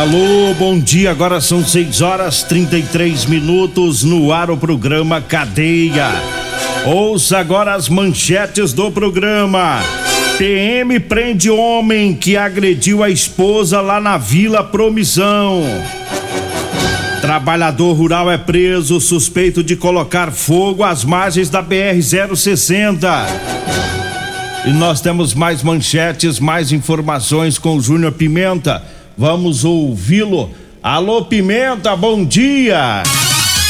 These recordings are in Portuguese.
Alô, bom dia. Agora são 6 horas 33 minutos no ar o programa Cadeia. Ouça agora as manchetes do programa. PM prende homem que agrediu a esposa lá na Vila Promissão. Trabalhador rural é preso suspeito de colocar fogo às margens da BR-060. E nós temos mais manchetes, mais informações com o Júnior Pimenta. Vamos ouvi-lo. Alô, Pimenta, bom dia.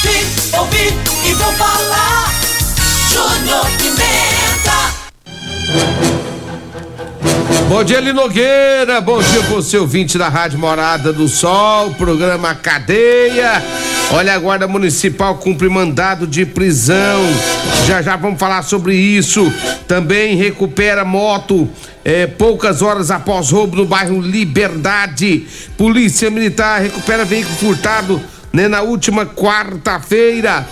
Vim, ouvi e vou falar. Júnior Pimenta. Bom dia, Linogueira. Bom dia, você ouvinte da Rádio Morada do Sol, programa Cadeia. Olha, a Guarda Municipal cumpre mandado de prisão. Já já vamos falar sobre isso. Também recupera moto é, poucas horas após roubo no bairro Liberdade. Polícia Militar recupera veículo furtado né, na última quarta-feira.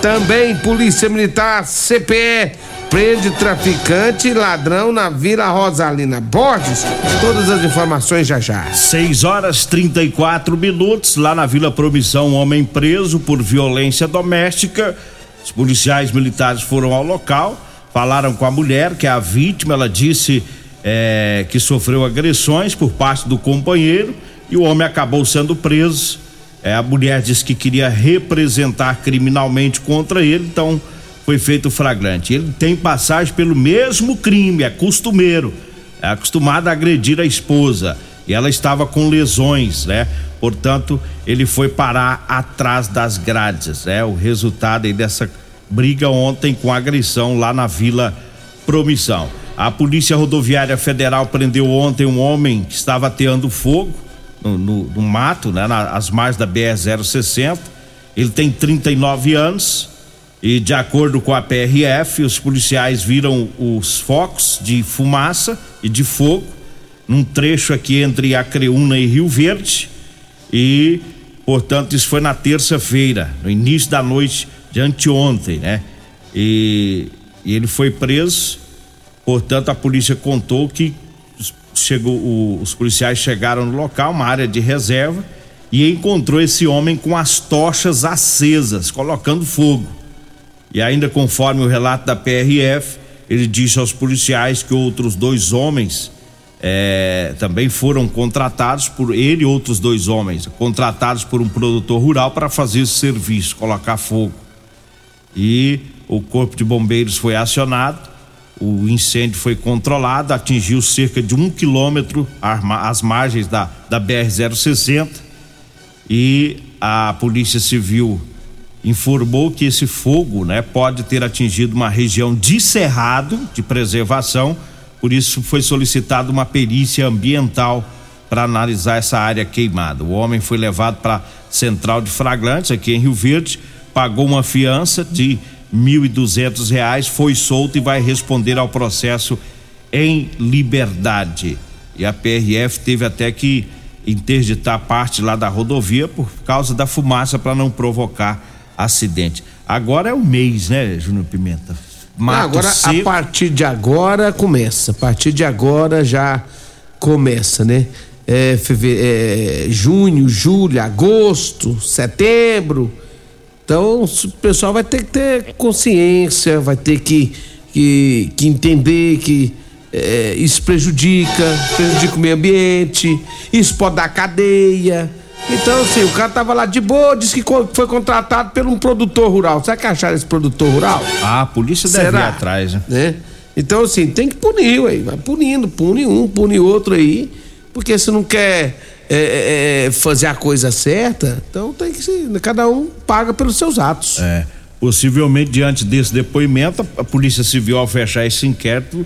Também Polícia Militar CPE prende traficante e ladrão na Vila Rosalina Borges. Todas as informações já já. 6 horas 34 minutos, lá na Vila Promissão, um homem preso por violência doméstica. Os policiais militares foram ao local, falaram com a mulher, que é a vítima, ela disse é, que sofreu agressões por parte do companheiro e o homem acabou sendo preso. É, a mulher disse que queria representar criminalmente contra ele, então foi feito flagrante. Ele tem passagem pelo mesmo crime, é costumeiro, é acostumado a agredir a esposa e ela estava com lesões, né? Portanto, ele foi parar atrás das grades, é o resultado aí dessa briga ontem com agressão lá na Vila Promissão. A Polícia Rodoviária Federal prendeu ontem um homem que estava ateando fogo no, no, no mato, né, nas margens da BR-060. Ele tem 39 anos e, de acordo com a PRF, os policiais viram os focos de fumaça e de fogo num trecho aqui entre Acreúna e Rio Verde. E, portanto, isso foi na terça-feira, no início da noite de anteontem, né? E, e ele foi preso Portanto, a polícia contou que chegou, o, os policiais chegaram no local, uma área de reserva, e encontrou esse homem com as tochas acesas, colocando fogo. E ainda conforme o relato da PRF, ele disse aos policiais que outros dois homens é, também foram contratados por ele e outros dois homens, contratados por um produtor rural para fazer esse serviço, colocar fogo. E o corpo de bombeiros foi acionado o incêndio foi controlado, atingiu cerca de um quilômetro às margens da, da BR-060 e a Polícia Civil informou que esse fogo né, pode ter atingido uma região de cerrado de preservação, por isso foi solicitada uma perícia ambiental para analisar essa área queimada. O homem foi levado para a central de flagrantes aqui em Rio Verde, pagou uma fiança de mil e duzentos reais, foi solto e vai responder ao processo em liberdade. E a PRF teve até que interditar parte lá da rodovia por causa da fumaça para não provocar acidente. Agora é o mês, né, Júnior Pimenta? Mato agora, seco. a partir de agora começa. A partir de agora já começa, né? É, feve... é, junho, julho, agosto, setembro então o pessoal vai ter que ter consciência, vai ter que, que, que entender que é, isso prejudica, prejudica o meio ambiente, isso pode dar cadeia. Então, assim, o cara tava lá de boa, disse que foi contratado por um produtor rural. Será que acharam esse produtor rural? Ah, a polícia deve Será? ir atrás, né? né? Então, assim, tem que punir, ué. Vai punindo, pune um, pune outro aí. Porque se não quer é, é, é, fazer a coisa certa, então tem que ser. Cada um paga pelos seus atos. É. Possivelmente, diante desse depoimento, a Polícia Civil, ao fechar esse inquérito,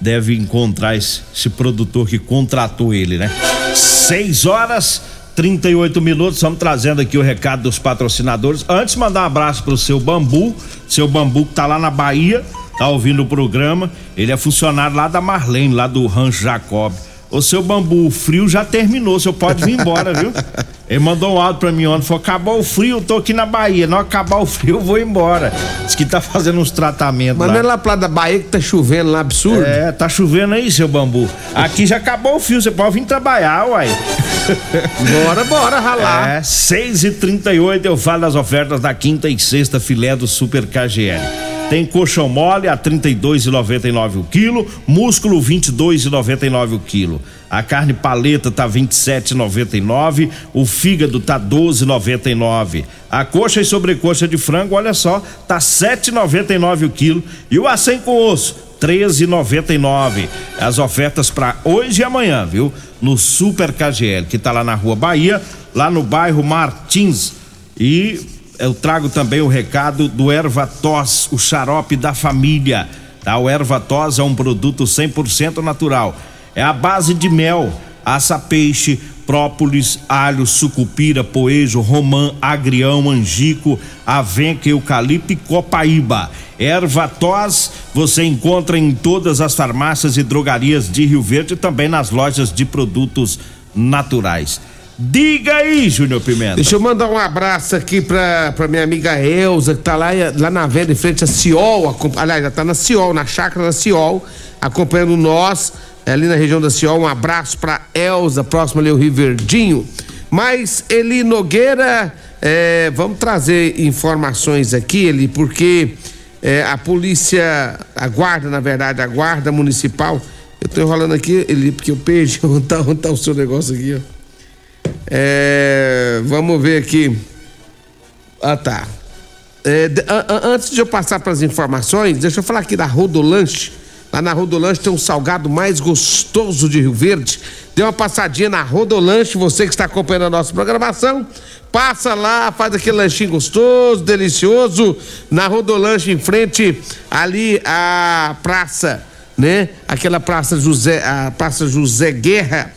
deve encontrar esse, esse produtor que contratou ele, né? Seis horas 38 minutos, estamos trazendo aqui o recado dos patrocinadores. Antes, mandar um abraço pro seu Bambu, seu Bambu que tá lá na Bahia, tá ouvindo o programa. Ele é funcionário lá da Marlene, lá do Rancho Jacob. O seu bambu, o frio já terminou, o senhor pode vir embora, viu? Ele mandou um áudio pra mim ontem, falou: acabou o frio, eu tô aqui na Bahia. Não acabar o frio, eu vou embora. Diz que tá fazendo uns tratamentos. Mas lá. não é lá pra da Bahia que tá chovendo lá, absurdo? É, tá chovendo aí, seu bambu. Aqui já acabou o frio, você pode vir trabalhar, uai. Bora, bora, ralar. É, 6 e 38 eu falo das ofertas da quinta e sexta filé do Super KGL. Tem colchão mole a 32,99 o quilo, músculo 22,99 o quilo. A carne paleta tá 27,99, o fígado tá 12,99. A coxa e sobrecoxa de frango, olha só, tá 7,99 o quilo e o acém com osso 13,99. As ofertas para hoje e amanhã, viu? No Super KGL, que tá lá na Rua Bahia, lá no bairro Martins. E eu trago também o recado do Erva Tos, o xarope da família. Tá? O Erva Tos é um produto 100% natural. É a base de mel, aça peixe, própolis, alho, sucupira, poejo, romã, agrião, angico, avenca, eucalipto e copaíba. Erva tos você encontra em todas as farmácias e drogarias de Rio Verde e também nas lojas de produtos naturais. Diga aí, Júnior Pimenta. Deixa eu mandar um abraço aqui pra, pra minha amiga Elza, que tá lá, lá na venda em frente a Ciol. Aliás, ela tá na Ciol, na chácara da Ciol, acompanhando nós, é, ali na região da Ciol. Um abraço pra Elza, próximo ali ao Rio Verdinho. Mas, Eli Nogueira, é, vamos trazer informações aqui, Eli, porque é, a polícia, a guarda, na verdade, a guarda municipal. Eu tô enrolando aqui, Eli, porque eu perdi onde tá, onde tá o seu negócio aqui, ó. É, vamos ver aqui. Ah, tá. É, antes de eu passar para as informações, deixa eu falar aqui da Rodolanche. Lá na Rodolanche tem um salgado mais gostoso de Rio Verde. Dê uma passadinha na Rodolanche, você que está acompanhando a nossa programação. Passa lá, faz aquele lanchinho gostoso, delicioso. Na Rodolanche, em frente ali à praça, né? Aquela praça José, a praça José Guerra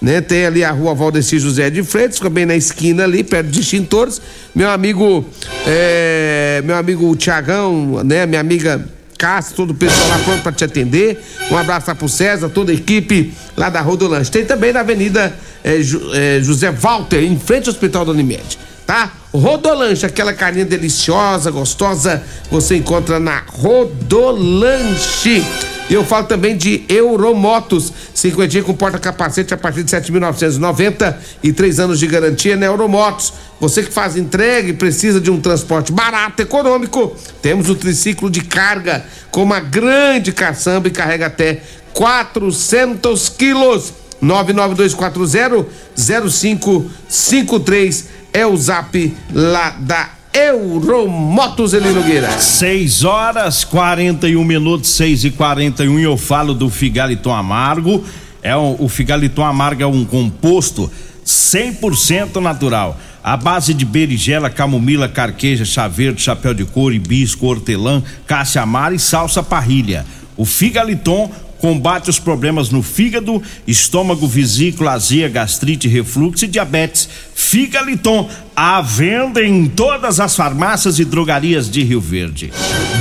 né? Tem ali a rua Valdeci José de Freitas, fica bem na esquina ali, perto de extintores. Meu amigo, é, meu amigo Tiagão, né? Minha amiga Cássia, todo o pessoal lá pronto para te atender. Um abraço lá pro César, toda a equipe lá da Rodolanche. Tem também na Avenida é, é, José Walter, em frente ao Hospital da Unimed, tá? Rodolanche, aquela carninha deliciosa, gostosa, você encontra na Rodolanche. E eu falo também de Euromotos, cinquentinha com porta-capacete a partir de 7.990 e três anos de garantia na Euromotos. Você que faz entrega e precisa de um transporte barato, econômico, temos o triciclo de carga com uma grande caçamba e carrega até 400 quilos. 99240 0553 é o zap lá da Euromotos Eli Nogueira. 6 horas 41 minutos, 6 e 41 e eu falo do Figaliton Amargo. É um, o Figaliton Amargo é um composto 100% natural. A base de berigela, camomila, carqueja, chá verde, chapéu de couro, hibisco, hortelã, cássia amara e salsa parrilha. O Figaliton combate os problemas no fígado, estômago, vesícula, azia, gastrite, refluxo e diabetes. Figaliton, à venda em todas as farmácias e drogarias de Rio Verde.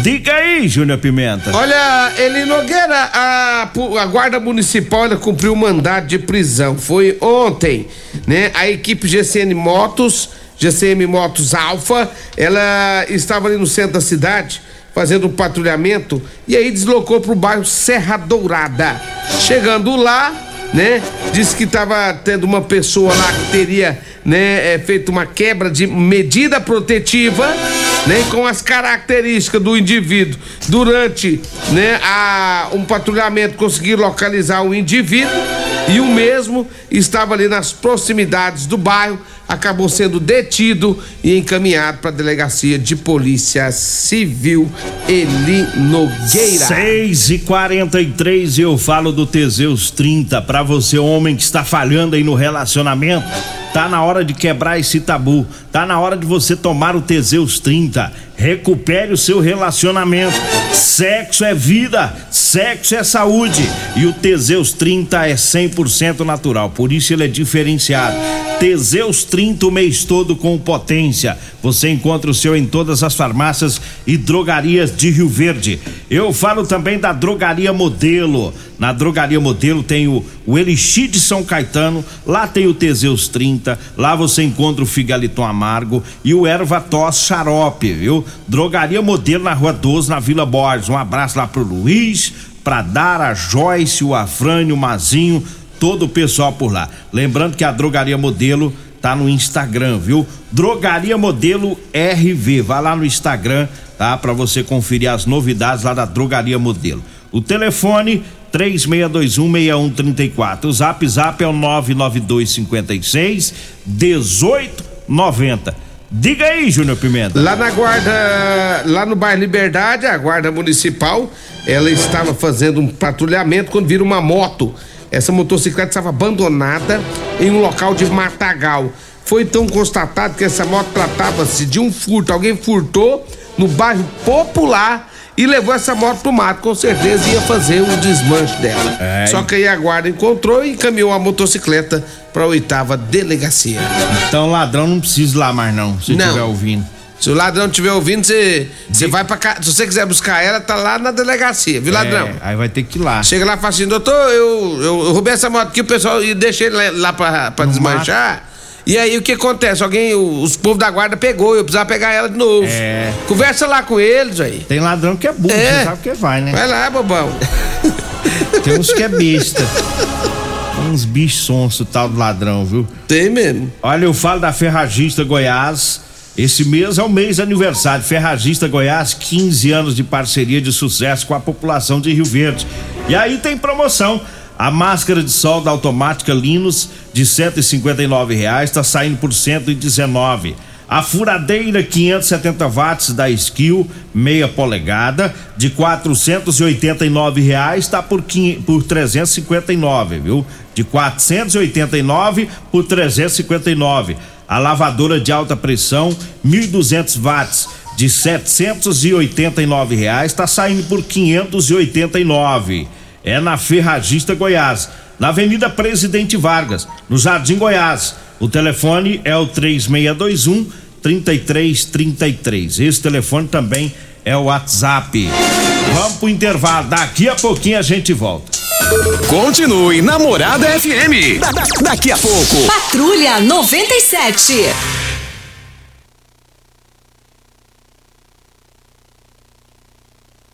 Diga aí, Júnior Pimenta. Olha, Eli Nogueira, a, a Guarda Municipal ela cumpriu o mandado de prisão. Foi ontem, né? A equipe GCN Motos, GCM Motos Alfa, ela estava ali no centro da cidade fazendo um patrulhamento e aí deslocou para o bairro Serra Dourada. Chegando lá, né, disse que estava tendo uma pessoa lá que teria, né, é, feito uma quebra de medida protetiva, nem com as características do indivíduo. Durante né, a, um patrulhamento conseguiram localizar o indivíduo e o mesmo estava ali nas proximidades do bairro, acabou sendo detido e encaminhado para a delegacia de polícia civil Eli Nogueira. 6 e 43 eu falo do Teseus 30 para você homem que está falhando aí no relacionamento. Tá na hora de quebrar esse tabu. Tá na hora de você tomar o Teseus 30. Recupere o seu relacionamento. Sexo é vida, sexo é saúde. E o Teseus 30 é 100% natural, por isso ele é diferenciado. Teseus 30 o mês todo com potência. Você encontra o seu em todas as farmácias e drogarias de Rio Verde. Eu falo também da Drogaria Modelo. Na Drogaria Modelo tem o, o Elixir de São Caetano, lá tem o Teseus 30, lá você encontra o Figaliton Amargo e o Erva Tos Xarope, viu? Drogaria Modelo na Rua 12, na Vila Borges. Um abraço lá pro Luiz, pra Dara, Joyce, o Afrânio, o Mazinho, todo o pessoal por lá. Lembrando que a Drogaria Modelo tá no Instagram, viu? Drogaria Modelo RV. Vai lá no Instagram, tá? Para você conferir as novidades lá da Drogaria Modelo. O telefone 36216134. O Zap Zap é o 99256 1890. Diga aí, Júnior Pimenta. Lá na guarda, lá no bairro Liberdade, a guarda municipal, ela estava fazendo um patrulhamento quando vira uma moto. Essa motocicleta estava abandonada em um local de matagal. Foi então constatado que essa moto tratava-se de um furto. Alguém furtou no bairro Popular e levou essa moto pro mato. Com certeza ia fazer o desmanche dela. É. Só que aí a guarda encontrou e encaminhou a motocicleta para a oitava delegacia. Então ladrão não precisa ir lá mais não, se Não. estiver ouvindo. Se o ladrão estiver ouvindo, você você vai pra cá. Se você quiser buscar ela, tá lá na delegacia, viu, ladrão? É, aí vai ter que ir lá. Chega lá e fala assim, doutor, eu, eu, eu roubei essa moto aqui, o pessoal e deixei lá pra, pra No desmanchar. E aí o que acontece? Alguém, o- os povos da guarda pegou, eu precisava pegar ela de novo. É. Conversa lá com eles aí. Tem ladrão que é burro, É. sabe que vai, né? Vai lá, bobão. Tem uns que é besta. uns bichos sonsos, tal do ladrão, viu? Tem mesmo. Olha, eu falo da Ferragista Goiás. Esse mês é o mês de aniversário. Ferragista Goiás, 15 anos de parceria de sucesso com a população de Rio Verde. E aí tem promoção. A máscara de sol da automática Linus de 159 reais está saindo por 119. A furadeira 570 watts da Skill, meia polegada, de 489 reais está por por 359, viu? De 489 por 359. A lavadora de alta pressão 1.200 watts de 789 reais está saindo por 589. É na Ferragista Goiás, na Avenida Presidente Vargas, no Jardim Goiás. O telefone é o 3621 3333. Esse telefone também é o WhatsApp. Vamos pro intervalo, daqui a pouquinho a gente volta. Continue Namorada FM. Da- da- daqui a pouco. Patrulha 97.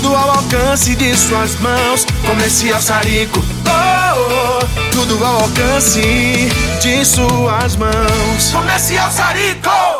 tudo ao alcance de suas mãos. Comercial Sarico. Oh, oh, tudo ao alcance de suas mãos. Comercial Sarico.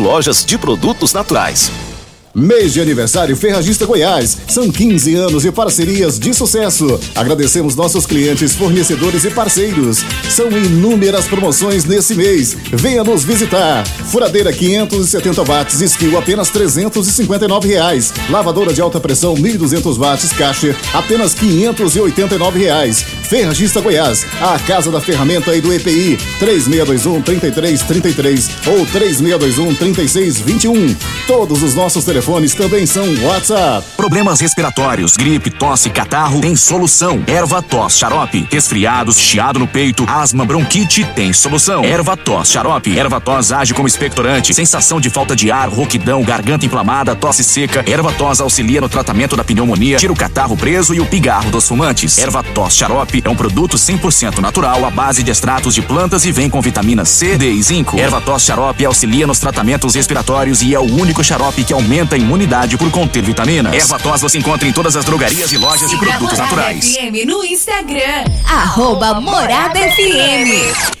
lojas de produtos naturais. Mês de aniversário Ferragista Goiás. São 15 anos de parcerias de sucesso. Agradecemos nossos clientes, fornecedores e parceiros. São inúmeras promoções nesse mês. Venha nos visitar. Furadeira 570 watts, skill apenas 359 reais. Lavadora de alta pressão 1200 watts, caixa apenas 589 reais. Ferragista Goiás, a casa da ferramenta e do EPI. 3621 3333 ou 3621 3621. Todos os nossos telefones também são WhatsApp. Problemas respiratórios, gripe, tosse, catarro, tem solução. Erva tos, xarope. Resfriados, chiado no peito, asma, bronquite, tem solução. Erva tos, xarope. Erva tos age como expectorante. Sensação de falta de ar, rouquidão, garganta inflamada, tosse seca. Erva tos auxilia no tratamento da pneumonia, tira o catarro preso e o pigarro dos fumantes. Erva tos xarope é um produto 100% natural à base de extratos de plantas e vem com vitamina C, D e zinco. Erva tos xarope auxilia nos tratamentos respiratórios e é o único xarope que aumenta a imunidade por conter vitaminas. Erva tos você encontra em todas as drogarias e lojas de produtos naturais. FM no Instagram, arroba Morada FM.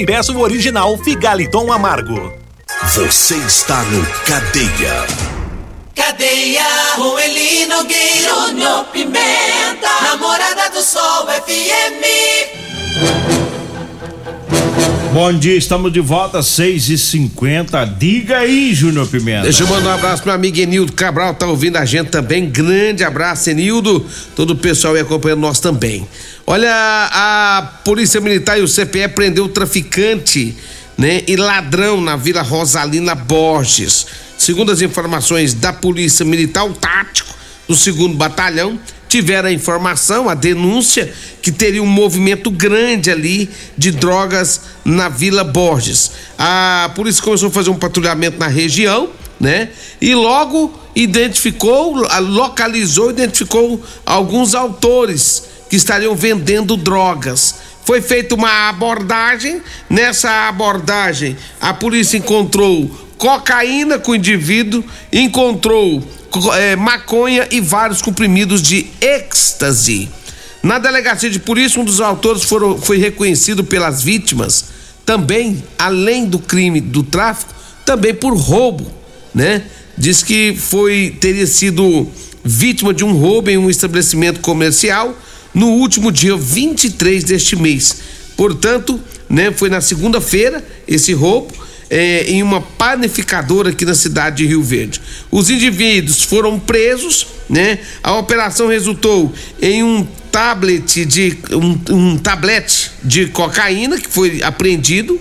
e peça o original Figaliton Amargo. Você está no Cadeia. Cadeia, Nogueira, Júnior Pimenta, Namorada do Sol FM. Bom dia, estamos de volta, 6 e 50 Diga aí, Júnior Pimenta. Deixa eu mandar um abraço pro amigo Enildo Cabral, tá ouvindo a gente também. Grande abraço, Enildo. Todo o pessoal aí acompanhando nós também. Olha, a Polícia Militar e o CPE prendeu o traficante, né, e ladrão na Vila Rosalina Borges. Segundo as informações da Polícia Militar, o tático do segundo batalhão tiveram a informação, a denúncia que teria um movimento grande ali de drogas na Vila Borges. A polícia começou a fazer um patrulhamento na região, né? E logo identificou, localizou, identificou alguns autores que estariam vendendo drogas. Foi feita uma abordagem. Nessa abordagem, a polícia encontrou cocaína com o indivíduo, encontrou é, maconha e vários comprimidos de êxtase. Na delegacia de polícia, um dos autores foram, foi reconhecido pelas vítimas, também, além do crime do tráfico, também por roubo, né? Diz que foi teria sido vítima de um roubo em um estabelecimento comercial no último dia 23 deste mês. Portanto, né, foi na segunda-feira esse roubo é, em uma panificadora aqui na cidade de Rio Verde. Os indivíduos foram presos, né? A operação resultou em um tablet de um, um tablete de cocaína que foi apreendido,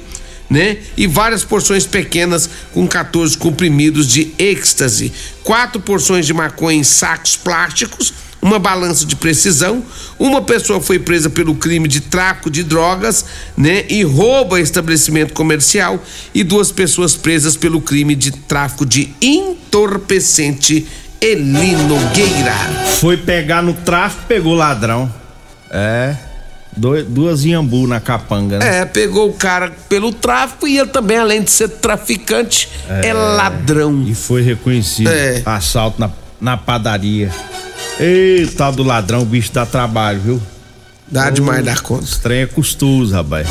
né? E várias porções pequenas com 14 comprimidos de êxtase, quatro porções de maconha em sacos plásticos uma balança de precisão. Uma pessoa foi presa pelo crime de tráfico de drogas, né, e roubo a estabelecimento comercial e duas pessoas presas pelo crime de tráfico de entorpecente Eli Nogueira. Foi pegar no tráfico, pegou ladrão. É. Dois, duas iambu na capanga, né? É, pegou o cara pelo tráfico e ele também, além de ser traficante, é, é ladrão. E foi reconhecido. É. Assalto na, na padaria. Eita, do ladrão, o bicho dá trabalho, viu? Dá demais dar conta. Estranha custoso, rapaz.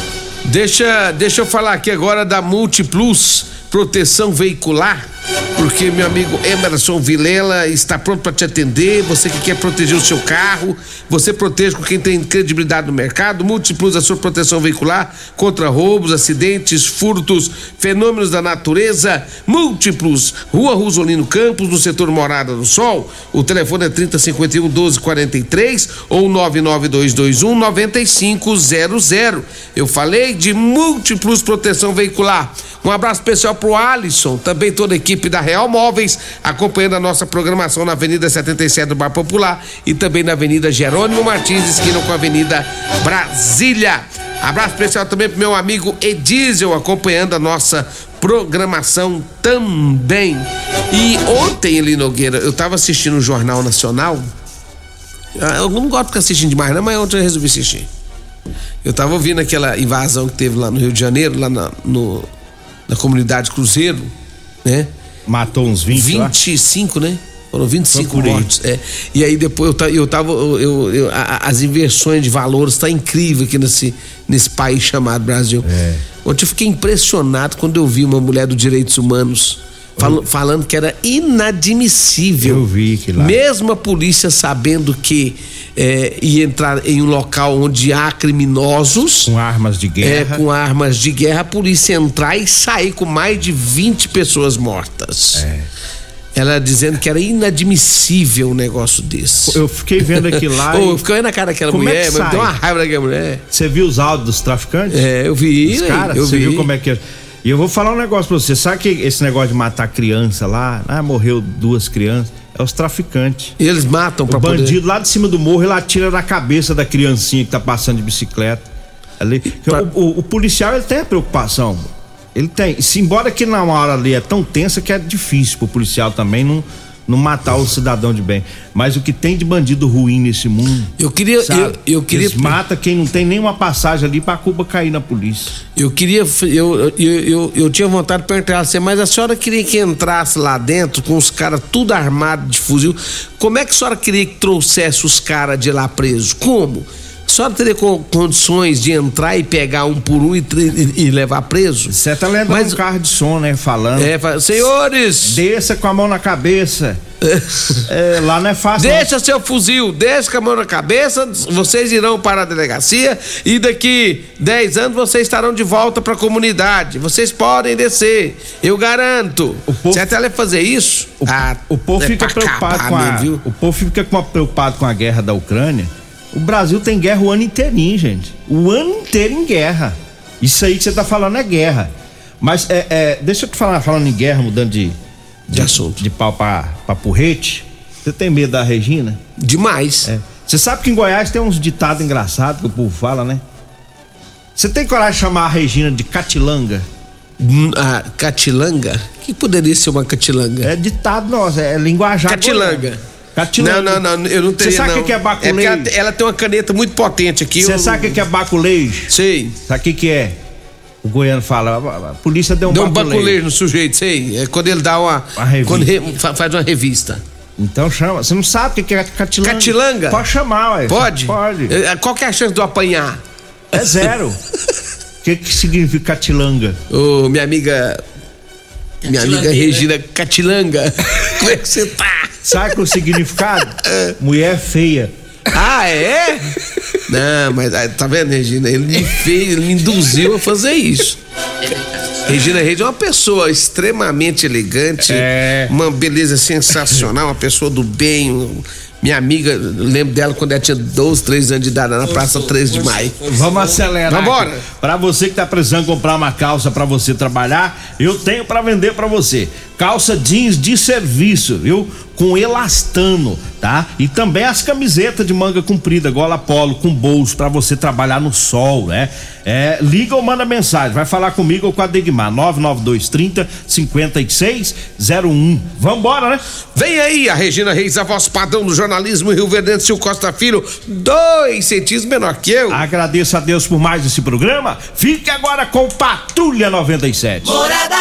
Deixa, deixa eu falar aqui agora da Multiplus Proteção Veicular, porque meu amigo Emerson Vilela está pronto para te atender. Você que quer proteger o seu carro, você protege com quem tem credibilidade no mercado. Multiplus a sua proteção veicular contra roubos, acidentes, furtos, fenômenos da natureza. Múltiplos, Rua Rosolino Campos, no setor Morada do Sol. O telefone é 3051 1243 ou 99221 9500. Eu falei de Múltiplos Proteção Veicular. Um abraço especial pro Alisson, também toda a equipe da Real Móveis, acompanhando a nossa programação na Avenida 77 do Bar Popular e também na Avenida Jerônimo Martins, esquina com a Avenida Brasília. Abraço especial também pro meu amigo Edísio, acompanhando a nossa programação também. E ontem, Eli Nogueira, eu tava assistindo o Jornal Nacional. Ah, Eu não gosto de ficar assistindo demais, não, mas ontem eu resolvi assistir. Eu tava ouvindo aquela invasão que teve lá no Rio de Janeiro, lá na, no, na comunidade Cruzeiro, né? Matou uns 20 lá? 25, né? Foram 25 Procurei. mortos. É. E aí depois eu, ta- eu tava. Eu, eu- as inversões de valores tá incrível aqui nesse, nesse país chamado Brasil. É. Ontem eu fiquei impressionado quando eu vi uma mulher dos direitos humanos fal- falando que era inadmissível. Eu vi que lá. Mesmo a polícia sabendo que é, ia entrar em um local onde há criminosos. Com armas de guerra. É, com armas de guerra, a polícia entrar e sair com mais de 20 pessoas mortas. É. Ela dizendo que era inadmissível um negócio desse. Eu fiquei vendo aquilo lá. E- eu fiquei vendo a cara daquela Como é mulher, que mas deu uma raiva daquela mulher. Você viu os áudios dos traficantes? É, eu vi, Os né? caras, eu você vi. viu como é que é? E eu vou falar um negócio pra você. Sabe que esse negócio de matar criança lá, ah, morreu duas crianças, é os traficantes. Eles matam O pra poder- bandido lá de cima do morro, ele atira na cabeça da criancinha que tá passando de bicicleta. Ali. O, o- o policial, ele tem a preocupação. Ele tem. Se embora que na hora ali é tão tensa que é difícil pro policial também não, não matar o cidadão de bem. Mas o que tem de bandido ruim nesse mundo. Eu queria- sabe? eu- eu queria- Eles mata quem não tem nenhuma passagem ali pra Cuba cair na polícia. Eu queria. Eu, eu, eu, eu tinha vontade de perguntar a você, mas a senhora queria que entrasse lá dentro com os caras tudo armado de fuzil. Como é que a senhora queria que trouxesse os caras de lá presos? Como? A senhora teria co- condições de entrar e pegar um por um e, e- e levar preso? Você tá lendo um carro de som, né? Falando. É, fa- senhores! Desça com a mão na cabeça. É, lá não é fácil. Deixa seu fuzil, deixa com a mão na cabeça, vocês irão para a delegacia e daqui 10 anos vocês estarão de volta para a comunidade. Vocês podem descer, eu garanto. Você até vai fazer isso? O, Ah, o povo é fica preocupado acabar com a, mesmo, o povo fica a- preocupado com a guerra da Ucrânia. O Brasil tem guerra o ano inteirinho, gente. O ano inteiro em guerra. Isso aí que você tá falando é guerra. Mas é, é, deixa eu te falar, falando em guerra, mudando de, de assunto. De pau pra, pra porrete. Você tem medo da Regina? Demais. Você sabe que em Goiás tem uns ditados engraçados que o povo fala, né? Você tem coragem de chamar a Regina de catilanga? A catilanga? O que poderia ser uma catilanga? É ditado nosso, é linguajar. Catilanga. Catilanga. Não, não, não, eu não teria Você sabe o que é É porque ela, baculejo? ela tem uma caneta muito potente aqui. Você eu- sabe o que é baculejo? Sei. Sabe o que é? O goiano fala, a- polícia deu um Deu um baculejo. baculejo no sujeito, sei. É quando ele dá uma. revista. quando re- fa- faz uma revista. Então chama. Você não sabe o que é catilanga? Catilanga? Pode chamar, ué. Pode? Pode. É, Qual que é a chance de eu apanhar? É zero. O que que significa catilanga? Ô, minha amiga. Minha amiga Regina Catilanga. Como é que você tá? Sabe o significado? Mulher feia. Ah, é? Não, mas ah, tá vendo, Regina? Ele me fez, ele me induziu a fazer isso. Regina Reis é uma pessoa extremamente elegante, É. uma beleza sensacional, uma pessoa do bem. Minha amiga, lembro dela quando ela tinha 12, 13 anos de idade, na Praça 13 de Maio. Vamos acelerar. Vambora. Pra você que tá precisando comprar uma calça pra você trabalhar, eu tenho pra vender pra você. Calça jeans de serviço, viu? Com elastano, tá? E também as camisetas de manga comprida, gola polo, com bolso pra você trabalhar no sol, né? É, liga ou manda mensagem, vai falar comigo ou com a Degmar, 99230 5601. Vambora, né? Vem aí a Regina Reis, a voz padrão do jornalismo Rio Verde, Sil Costa Filho, dois centímetros menor que eu. Agradeço a Deus por mais esse programa. Fique agora com Patrulha 97. Morada